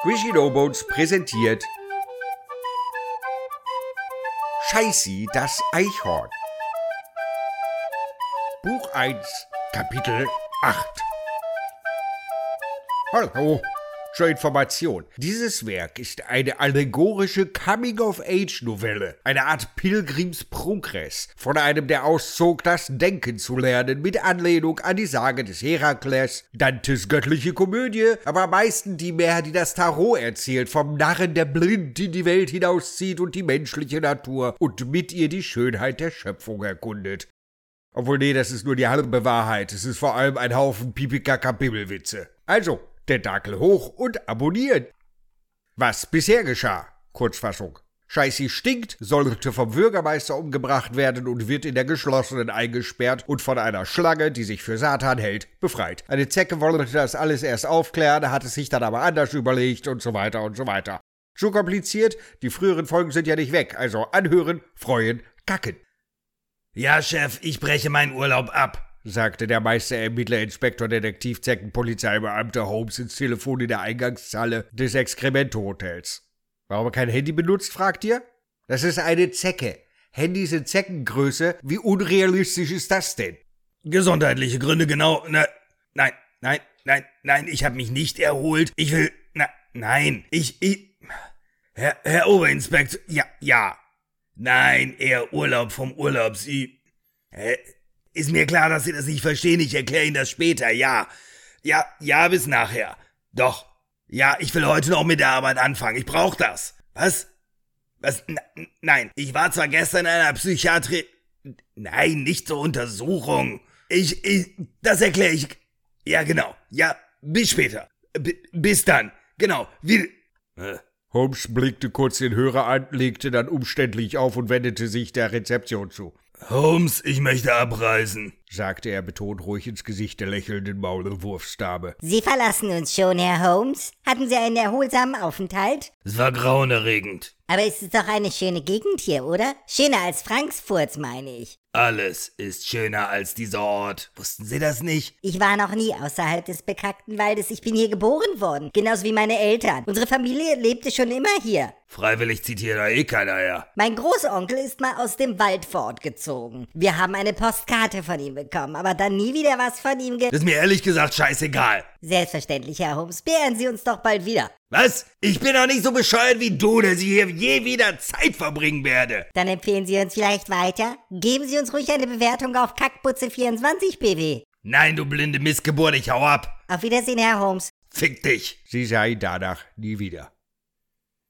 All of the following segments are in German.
Squishy No Bones präsentiert Scheißi, das Eichhorn. Buch 1, Kapitel 8. Hallo, zur Information. Dieses Werk ist eine allegorische Coming-of-Age-Novelle, eine Art Pilgrims-Progress von einem, der auszog, das Denken zu lernen, mit Anlehnung an die Sage des Herakles, Dantes göttliche Komödie, aber am meisten die mehr, die das Tarot erzählt, vom Narren, der blind in die Welt hinauszieht und die menschliche Natur und mit ihr die Schönheit der Schöpfung erkundet. Obwohl, nee, das ist nur die halbe Wahrheit. Es ist vor allem ein Haufen Pipika-Bibelwitze. Also, Tentakel hoch und abonnieren. Was bisher geschah? Kurzfassung. Scheißi stinkt, sollte vom Bürgermeister umgebracht werden und wird in der geschlossenen eingesperrt und von einer Schlange, die sich für Satan hält, befreit. Eine Zecke wollte das alles erst aufklären, hat es sich dann aber anders überlegt und so weiter und so weiter. Zu kompliziert, die früheren Folgen sind ja nicht weg, also anhören, freuen, kacken. Ja, Chef, ich breche meinen Urlaub ab sagte der Meisterermittler, Inspektor, Detektiv, Zecken, Polizeibeamter Holmes ins Telefon in der Eingangshalle des Exkremento-Hotels. Warum kein Handy benutzt, fragt ihr? Das ist eine Zecke. Handys in Zeckengröße. Wie unrealistisch ist das denn? Gesundheitliche Gründe, genau. Na, nein, nein, nein, nein, ich habe mich nicht erholt. Ich will. Na, nein, ich, ich. Herr, Herr Oberinspektor, ja, ja. Nein, eher Urlaub vom Urlaub. Sie. Hä? Ist mir klar, dass Sie das nicht verstehen. Ich erkläre Ihnen das später. Ja. Ja, ja, bis nachher. Doch. Ja, ich will heute noch mit der Arbeit anfangen. Ich brauche das. Was? Was? N nein. Ich war zwar gestern in einer Psychiatrie. Nein, nicht zur Untersuchung. Ich, ich, das erkläre ich. Ja, genau. Ja, bis später. B bis dann. Genau. Wie. Äh. Holmes blickte kurz den Hörer an, legte dann umständlich auf und wendete sich der Rezeption zu. Holmes, ich möchte abreisen, sagte er betont ruhig ins Gesicht der lächelnden Maulwurfsdame. Sie verlassen uns schon, Herr Holmes. Hatten Sie einen erholsamen Aufenthalt? Es war grauenerregend. Aber es ist doch eine schöne Gegend hier, oder? Schöner als Frankfurt, meine ich. Alles ist schöner als dieser Ort. Wussten Sie das nicht? Ich war noch nie außerhalb des bekackten Waldes. Ich bin hier geboren worden. Genauso wie meine Eltern. Unsere Familie lebte schon immer hier. Freiwillig zieht hier da eh keiner her. Mein Großonkel ist mal aus dem Wald fortgezogen. Wir haben eine Postkarte von ihm bekommen, aber dann nie wieder was von ihm ge... Das ist mir ehrlich gesagt scheißegal. Selbstverständlich, Herr Holmes. Beehren Sie uns doch bald wieder. Was? Ich bin doch nicht so bescheuert wie du, dass ich hier je wieder Zeit verbringen werde. Dann empfehlen Sie uns vielleicht weiter. Geben Sie uns ruhig eine Bewertung auf Kackputze24 BW. Nein, du blinde Missgeburt, ich hau ab. Auf Wiedersehen, Herr Holmes. Fick dich. Sie ihn danach nie wieder.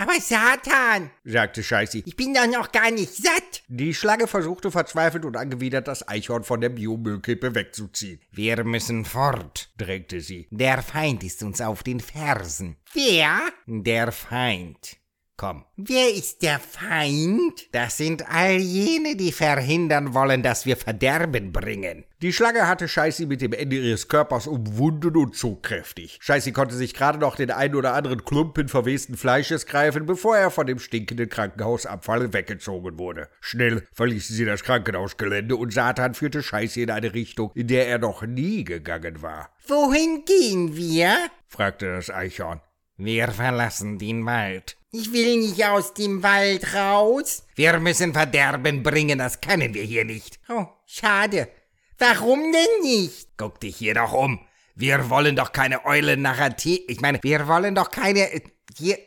Aber Satan, sagte Scheißi, ich bin doch noch gar nicht satt. Die Schlange versuchte verzweifelt und angewidert das Eichhorn von der Biomüllkippe wegzuziehen. Wir müssen fort, drängte sie. Der Feind ist uns auf den Fersen. Wer? Der Feind. Komm. Wer ist der Feind? Das sind all jene, die verhindern wollen, dass wir Verderben bringen. Die Schlange hatte Scheißi mit dem Ende ihres Körpers umwunden und zog kräftig. Scheißi konnte sich gerade noch den einen oder anderen Klumpen verwesten Fleisches greifen, bevor er von dem stinkenden Krankenhausabfall weggezogen wurde. Schnell verließen sie das Krankenhausgelände und Satan führte Scheißi in eine Richtung, in der er noch nie gegangen war. Wohin gehen wir? fragte das Eichhorn. Wir verlassen den Wald. Ich will nicht aus dem Wald raus. Wir müssen Verderben bringen, das können wir hier nicht. Oh, schade. Warum denn nicht? Guck dich hier doch um. Wir wollen doch keine Eulen-Narrativ. Ich meine, wir wollen doch keine. Äh, hier.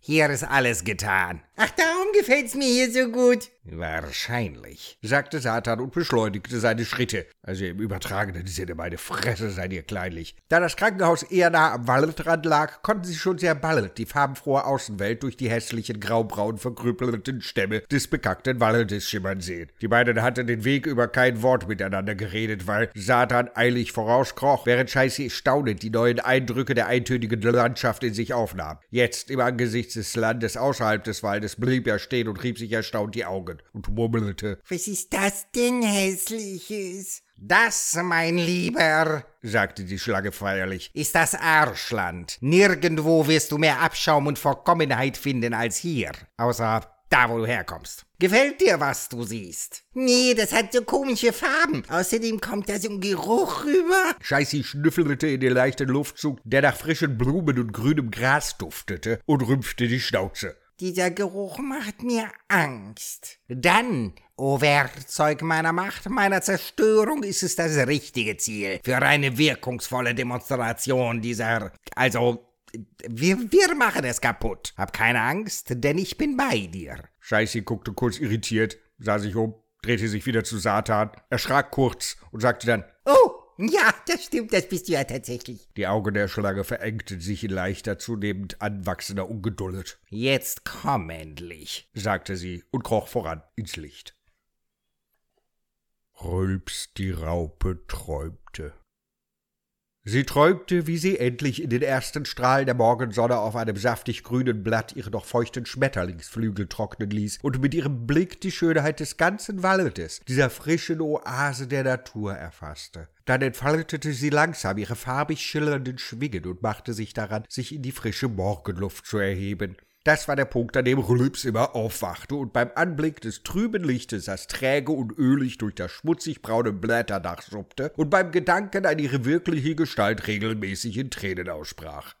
Hier ist alles getan. Ach, darum gefällt's mir hier so gut. Wahrscheinlich, sagte Satan und beschleunigte seine Schritte. Also im übertragenen Sinne, meine Fresse seid ihr kleinlich. Da das Krankenhaus eher nah am Waldrand lag, konnten sie schon sehr bald die farbenfrohe Außenwelt durch die hässlichen graubraun verkrüppelten Stämme des bekackten Waldes schimmern sehen. Die beiden hatten den Weg über kein Wort miteinander geredet, weil Satan eilig vorauskroch, während Scheiße staunend die neuen Eindrücke der eintönigen Landschaft in sich aufnahm. Jetzt im Angesicht des Landes außerhalb des Waldes blieb er stehen und rieb sich erstaunt die Augen und murmelte. Was ist das denn Hässliches? Das, mein Lieber, sagte die Schlange feierlich, ist das Arschland. Nirgendwo wirst du mehr Abschaum und Vorkommenheit finden als hier. Außer da wo du herkommst. Gefällt dir, was du siehst? Nee, das hat so komische Farben. Außerdem kommt da so ein Geruch rüber. Scheißi schnüffelte in den leichten Luftzug, der nach frischen Blumen und grünem Gras duftete, und rümpfte die Schnauze. Dieser Geruch macht mir Angst. Dann, o Werkzeug meiner Macht, meiner Zerstörung, ist es das richtige Ziel für eine wirkungsvolle Demonstration dieser, also, wir, wir machen es kaputt. Hab keine Angst, denn ich bin bei dir. Scheißi guckte kurz irritiert, sah sich um, drehte sich wieder zu Satan, erschrak kurz und sagte dann, Oh, ja, das stimmt, das bist du ja tatsächlich. die Augen der Schlange verengten sich in leichter, zunehmend anwachsender Ungeduld. Jetzt komm endlich. sagte sie und kroch voran ins Licht. Rülps die Raupe träumte. Sie träumte, wie sie endlich in den ersten Strahlen der Morgensonne auf einem saftig grünen Blatt ihre noch feuchten Schmetterlingsflügel trocknen ließ und mit ihrem Blick die Schönheit des ganzen Waldes, dieser frischen Oase der Natur erfasste. Dann entfaltete sie langsam ihre farbig schillernden Schwingen und machte sich daran, sich in die frische Morgenluft zu erheben. Das war der Punkt, an dem Rülps immer aufwachte und beim Anblick des trüben Lichtes, das träge und ölig durch das schmutzig braune Blätterdach suppte und beim Gedanken an ihre wirkliche Gestalt regelmäßig in Tränen aussprach.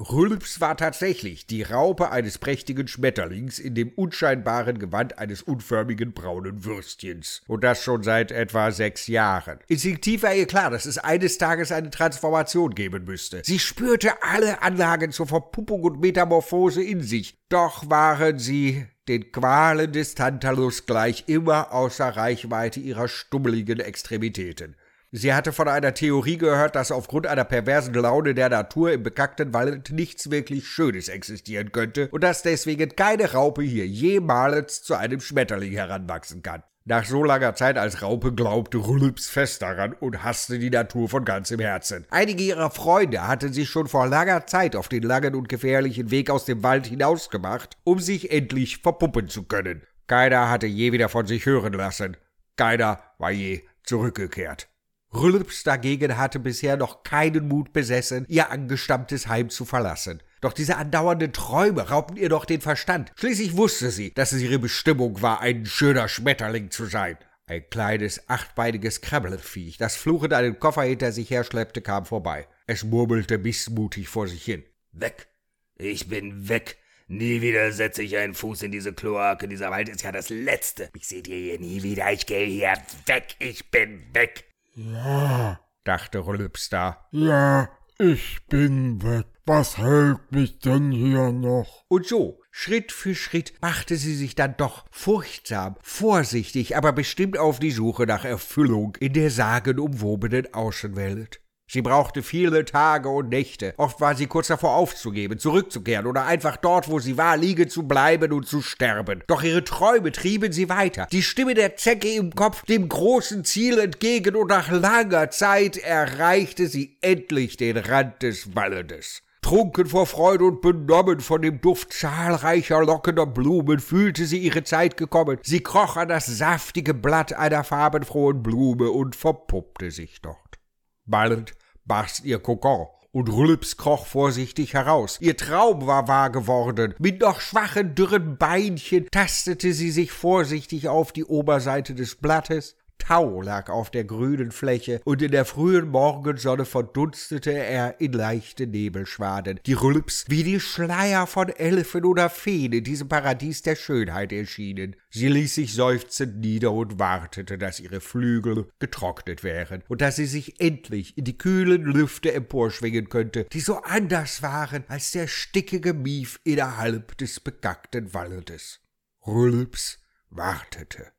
Rülps war tatsächlich die Raupe eines prächtigen Schmetterlings in dem unscheinbaren Gewand eines unförmigen braunen Würstchens. Und das schon seit etwa sechs Jahren. Instinktiv war ihr klar, dass es eines Tages eine Transformation geben müsste. Sie spürte alle Anlagen zur Verpuppung und Metamorphose in sich. Doch waren sie den Qualen des Tantalus gleich immer außer Reichweite ihrer stummeligen Extremitäten. Sie hatte von einer Theorie gehört, dass aufgrund einer perversen Laune der Natur im bekackten Wald nichts wirklich Schönes existieren könnte und dass deswegen keine Raupe hier jemals zu einem Schmetterling heranwachsen kann. Nach so langer Zeit als Raupe glaubte Rülps fest daran und hasste die Natur von ganzem Herzen. Einige ihrer Freunde hatten sich schon vor langer Zeit auf den langen und gefährlichen Weg aus dem Wald hinausgemacht, um sich endlich verpuppen zu können. Keiner hatte je wieder von sich hören lassen. Keiner war je zurückgekehrt. Rülps dagegen hatte bisher noch keinen Mut besessen, ihr angestammtes Heim zu verlassen. Doch diese andauernden Träume raubten ihr doch den Verstand. Schließlich wusste sie, dass es ihre Bestimmung war, ein schöner Schmetterling zu sein. Ein kleines, achtbeiniges Krabbelviech, das fluchend einen Koffer hinter sich herschleppte, kam vorbei. Es murmelte missmutig vor sich hin. Weg. Ich bin weg. Nie wieder setze ich einen Fuß in diese Kloake. Dieser Wald ist ja das Letzte. Ich seht ihr hier nie wieder. Ich gehe hier weg. Ich bin weg. Ja, dachte Rülps da. Ja, ich bin weg. Was hält mich denn hier noch? Und so, Schritt für Schritt, machte sie sich dann doch furchtsam, vorsichtig, aber bestimmt auf die Suche nach Erfüllung in der sagenumwobenen Außenwelt. Sie brauchte viele Tage und Nächte. Oft war sie kurz davor aufzugeben, zurückzukehren oder einfach dort, wo sie war, liegen zu bleiben und zu sterben. Doch ihre Träume trieben sie weiter. Die Stimme der Zecke im Kopf dem großen Ziel entgegen und nach langer Zeit erreichte sie endlich den Rand des Waldes. Trunken vor Freude und benommen von dem Duft zahlreicher lockender Blumen fühlte sie ihre Zeit gekommen. Sie kroch an das saftige Blatt einer farbenfrohen Blume und verpuppte sich dort. Bald barst ihr Kokon und Rülps kroch vorsichtig heraus. Ihr Traum war wahr geworden. Mit noch schwachen, dürren Beinchen tastete sie sich vorsichtig auf die Oberseite des Blattes. Tau lag auf der grünen Fläche, und in der frühen Morgensonne verdunstete er in leichte Nebelschwaden, die Rülps wie die Schleier von Elfen oder Feen in diesem Paradies der Schönheit erschienen. Sie ließ sich seufzend nieder und wartete, dass ihre Flügel getrocknet wären und dass sie sich endlich in die kühlen Lüfte emporschwingen könnte, die so anders waren als der stickige Mief innerhalb des bekackten Waldes. Rülps wartete.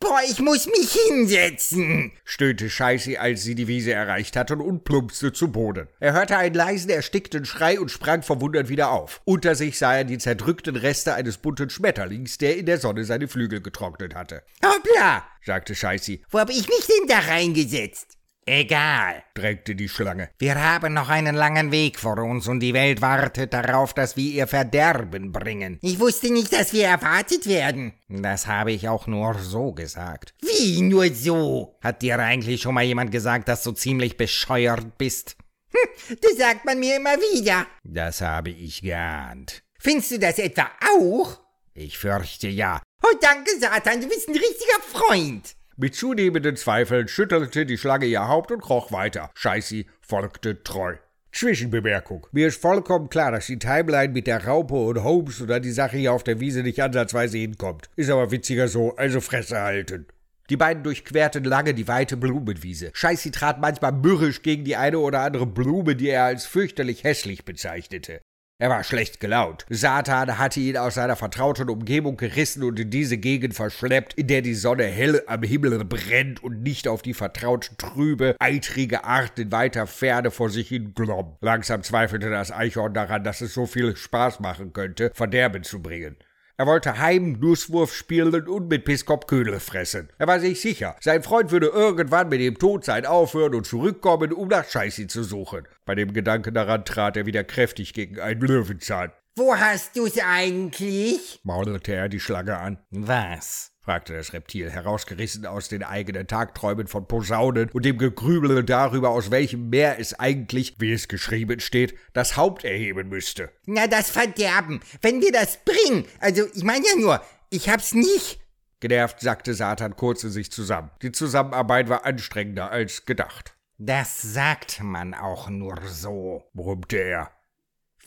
Boah, ich muss mich hinsetzen. stöhnte Scheißi, als sie die Wiese erreicht hatten und plumpste zu Boden. Er hörte einen leisen, erstickten Schrei und sprang verwundert wieder auf. Unter sich sah er die zerdrückten Reste eines bunten Schmetterlings, der in der Sonne seine Flügel getrocknet hatte. Hoppla, sagte Scheißi. wo hab ich mich denn da reingesetzt? Egal. drängte die Schlange. Wir haben noch einen langen Weg vor uns und die Welt wartet darauf, dass wir ihr Verderben bringen. Ich wusste nicht, dass wir erwartet werden. Das habe ich auch nur so gesagt. Wie nur so? Hat dir eigentlich schon mal jemand gesagt, dass du ziemlich bescheuert bist? Hm, das sagt man mir immer wieder. Das habe ich geahnt. Findest du das etwa auch? Ich fürchte ja. Oh, danke, Satan, du bist ein richtiger Freund. Mit zunehmenden Zweifeln schüttelte die Schlange ihr Haupt und kroch weiter. Scheißi folgte treu. Zwischenbemerkung. Mir ist vollkommen klar, dass die Timeline mit der Raupe und Holmes oder die Sache hier auf der Wiese nicht ansatzweise hinkommt. Ist aber witziger so, also Fresse halten. Die beiden durchquerten lange die weite Blumenwiese. Scheißi trat manchmal mürrisch gegen die eine oder andere Blume, die er als fürchterlich hässlich bezeichnete. Er war schlecht gelaunt. Satan hatte ihn aus seiner vertrauten Umgebung gerissen und in diese Gegend verschleppt, in der die Sonne hell am Himmel brennt und nicht auf die vertraut trübe, eitrige Art in weiter Ferne vor sich hin glomm. Langsam zweifelte das Eichhorn daran, dass es so viel Spaß machen könnte, Verderben zu bringen. Er wollte heim Nusswurf spielen und mit Piskop Ködel fressen. Er war sich sicher, sein Freund würde irgendwann mit dem Todsein aufhören und zurückkommen, um nach Scheißi zu suchen. Bei dem Gedanken daran trat er wieder kräftig gegen einen Löwenzahn. Wo hast du's eigentlich? maulte er die Schlange an. Was? Fragte das Reptil, herausgerissen aus den eigenen Tagträumen von Posaunen und dem Gegrübel darüber, aus welchem Meer es eigentlich, wie es geschrieben steht, das Haupt erheben müsste. Na, das Verderben. Wenn wir das bringen. Also, ich meine ja nur, ich hab's nicht. Genervt sackte Satan kurz in sich zusammen. Die Zusammenarbeit war anstrengender als gedacht. Das sagt man auch nur so, brummte er.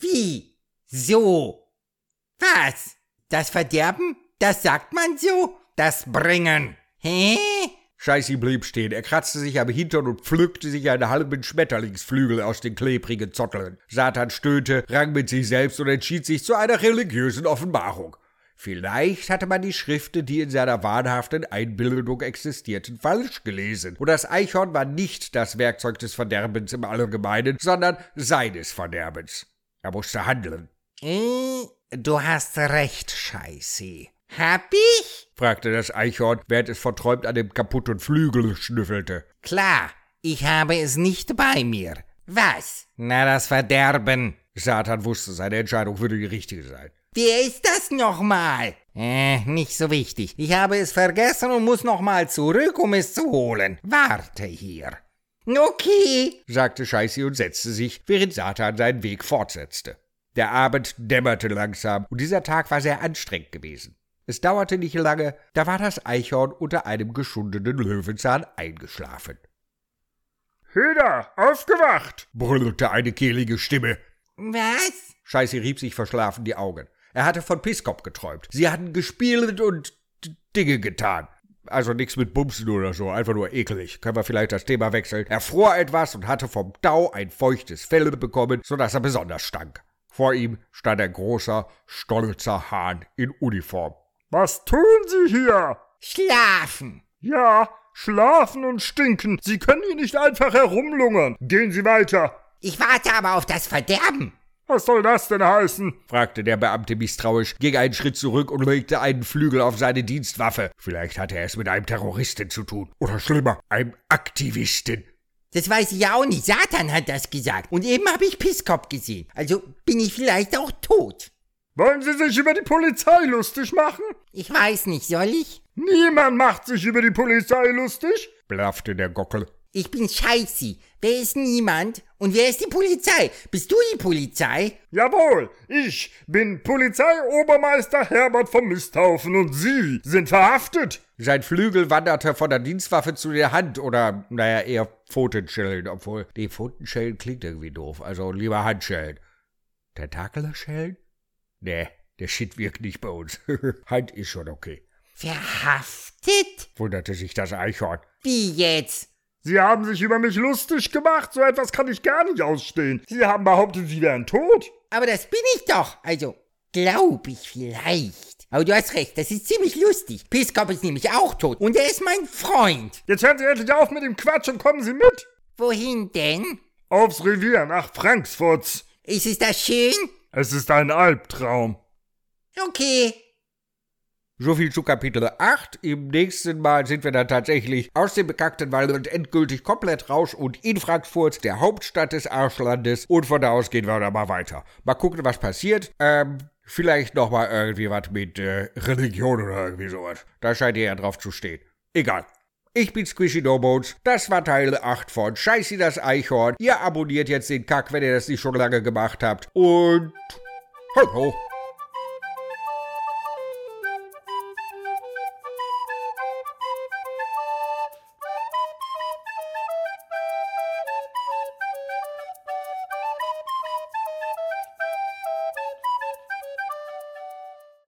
Wie? So? Was? Das Verderben? Das sagt man so? Das Bringen. Hä? Scheißi blieb stehen. Er kratzte sich am Hintern und pflückte sich einen halben Schmetterlingsflügel aus den klebrigen Zotteln. Satan stöhnte, rang mit sich selbst und entschied sich zu einer religiösen Offenbarung. Vielleicht hatte man die Schriften, die in seiner wahnhaften Einbildung existierten, falsch gelesen. Und das Eichhorn war nicht das Werkzeug des Verderbens im Allgemeinen, sondern seines Verderbens. Er musste handeln. Äh, du hast recht, Scheiße. Hab ich? fragte das Eichhorn, während es verträumt an dem kaputten Flügel schnüffelte. Klar, ich habe es nicht bei mir. Was? Na, das Verderben. Satan wusste, seine Entscheidung würde die richtige sein. Wer ist das nochmal? Äh, nicht so wichtig. Ich habe es vergessen und muss nochmal zurück, um es zu holen. Warte hier. Okay, sagte Scheißi und setzte sich, während Satan seinen Weg fortsetzte. Der Abend dämmerte langsam und dieser Tag war sehr anstrengend gewesen. Es dauerte nicht lange, da war das Eichhorn unter einem geschundenen Löwenzahn eingeschlafen. Hüder, aufgewacht! brüllte eine kehlige Stimme. Was? Scheiße rieb sich verschlafen die Augen. Er hatte von Piskop geträumt. Sie hatten gespielt und Dinge getan. Also nichts mit Bumsen oder so, einfach nur ekelig. Können wir vielleicht das Thema wechseln? Er fror etwas und hatte vom Tau ein feuchtes Fell bekommen, sodass er besonders stank. Vor ihm stand ein großer, stolzer Hahn in Uniform. Was tun Sie hier? Schlafen. Ja, schlafen und stinken. Sie können hier nicht einfach herumlungern. Gehen Sie weiter. Ich warte aber auf das Verderben. Was soll das denn heißen? fragte der Beamte misstrauisch, ging einen Schritt zurück und legte einen Flügel auf seine Dienstwaffe. Vielleicht hatte er es mit einem Terroristen zu tun. Oder schlimmer, einem Aktivisten. Das weiß ich ja auch nicht. Satan hat das gesagt. Und eben habe ich Pisskop gesehen. Also bin ich vielleicht auch tot. Wollen Sie sich über die Polizei lustig machen? Ich weiß nicht, soll ich? Niemand macht sich über die Polizei lustig, blaffte der Gockel. Ich bin Scheißi. Wer ist niemand? Und wer ist die Polizei? Bist du die Polizei? Jawohl, ich bin Polizeiobermeister Herbert vom Misthaufen und Sie sind verhaftet. Sein Flügel wanderte von der Dienstwaffe zu der Hand oder, naja, eher Pfotenschellen, obwohl, die Pfotenschellen klingt irgendwie doof, also lieber Handschellen. Tentakelschellen? Nee, der Shit wirkt nicht bei uns. Hand ist schon okay. Verhaftet? wunderte sich das Eichhorn. Wie jetzt? Sie haben sich über mich lustig gemacht. So etwas kann ich gar nicht ausstehen. Sie haben behauptet, Sie wären tot. Aber das bin ich doch. Also, glaub ich vielleicht. Aber du hast recht, das ist ziemlich lustig. Piskop ist nämlich auch tot. Und er ist mein Freund. Jetzt hören Sie endlich auf mit dem Quatsch und kommen Sie mit. Wohin denn? Aufs Revier nach Frankfurt. Ist es das schön? Es ist ein Albtraum. Okay. So viel zu Kapitel 8. Im nächsten Mal sind wir dann tatsächlich aus dem bekackten Wald und endgültig komplett raus und in Frankfurt, der Hauptstadt des Arschlandes. Und von da aus gehen wir dann mal weiter. Mal gucken, was passiert. Ähm, vielleicht nochmal irgendwie was mit äh, Religion oder irgendwie sowas. Da scheint ihr ja drauf zu stehen. Egal. Ich bin Squishy No Bones. Das war Teil 8 von Scheißi das Eichhorn. Ihr abonniert jetzt den Kack, wenn ihr das nicht schon lange gemacht habt. Und... Hallo.